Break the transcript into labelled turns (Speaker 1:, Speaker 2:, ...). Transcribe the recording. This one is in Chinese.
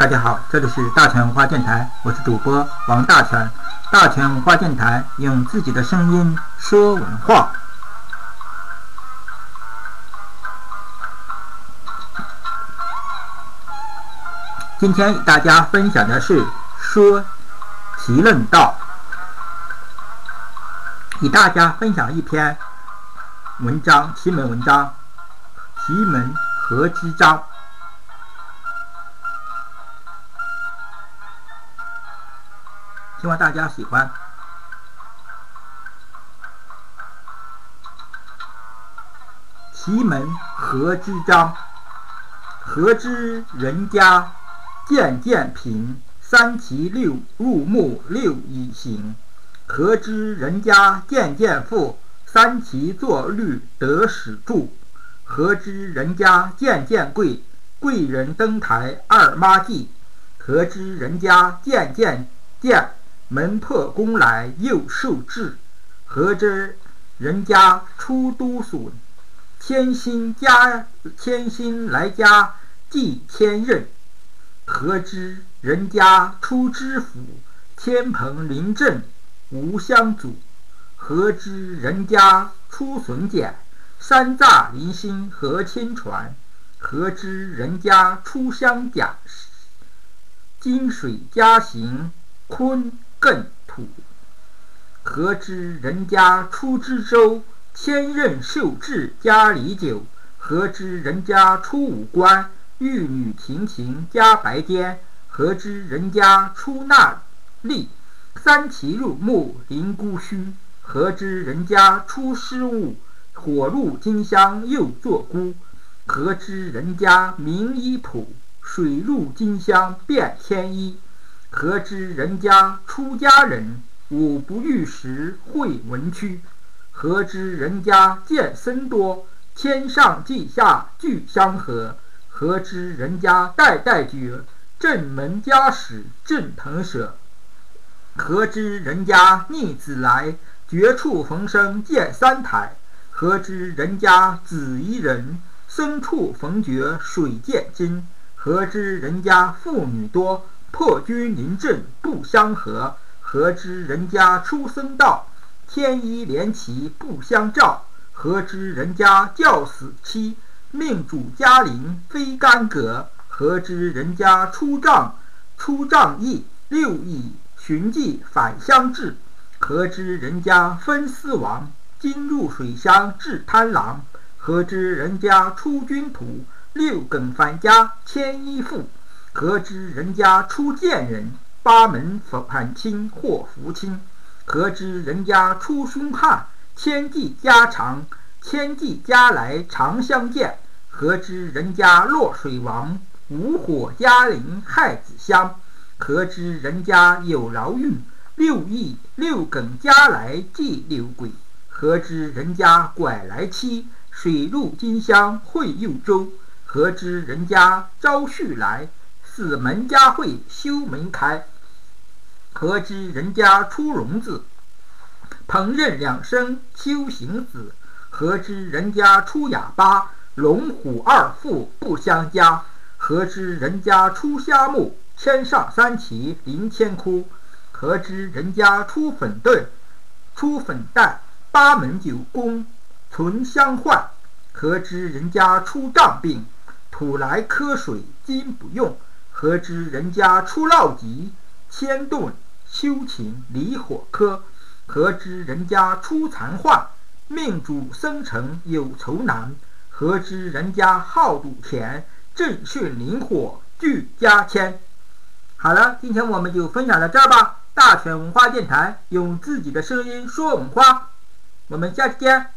Speaker 1: 大家好，这里是大全文化电台，我是主播王大全。大全文化电台用自己的声音说文化。今天与大家分享的是说奇论道，与大家分享一篇文章，奇门文章，奇门合之章。希望大家喜欢。奇门何之章，何之人家渐渐平，三奇六入木六已行；何之人家渐渐富，三奇作律得始助；何知人家渐渐贵，贵人登台二妈记；何知人家渐渐贱。门破宫来又受制，何知人家出都损，千心家千心来家祭千仞，何知人家出知府，天蓬临阵无相阻，何知人家出损简，山诈临心何亲传，何知人家出相甲，金水家行坤。更土，何知人家出知州，千仞受制家里酒；何知人家出五官，玉女庭庭加白笺；何知人家出纳吏，三奇入木临姑须；何知人家出失物，火入金乡又作孤；何知人家名医卜，水入金乡变天衣。何知人家出家人，五不遇时会文曲；何知人家见僧多，天上地下俱相合；何知人家代代绝，正门家史正腾舍；何知人家逆子来，绝处逢生见三台；何知人家子一人，生处逢绝水见金；何知人家妇女多。破军临阵不相合，何知人家出僧道？天衣连旗不相照，何知人家教死妻？命主家陵非干戈，何知人家出帐出帐役六役寻迹返乡至？何知人家分司王金入水乡治贪狼？何知人家出军土六更返家牵衣妇？何知人家出贱人，八门反清或福清；何知人家出凶悍，千计家常，千计家来常相见；何知人家落水亡，五火家陵害子香；何知人家有牢狱，六义六梗家来祭六鬼；何知人家拐来妻，水入金箱会右周；何知人家招婿来。四门家会修门开，何知人家出笼子？烹饪两生修行子，何知人家出哑巴？龙虎二父不相加，何知人家出虾木？天上三奇临天哭，何知人家出粉盾？出粉蛋？八门九宫存相换，何知人家出胀病？土来磕水金不用。何知人家出涝疾，千顿修琴离火科；何知人家出残患，命主生辰有愁难；何知人家好赌钱，正巽灵火俱家迁。好了，今天我们就分享到这儿吧。大全文化电台用自己的声音说文化，我们下期见。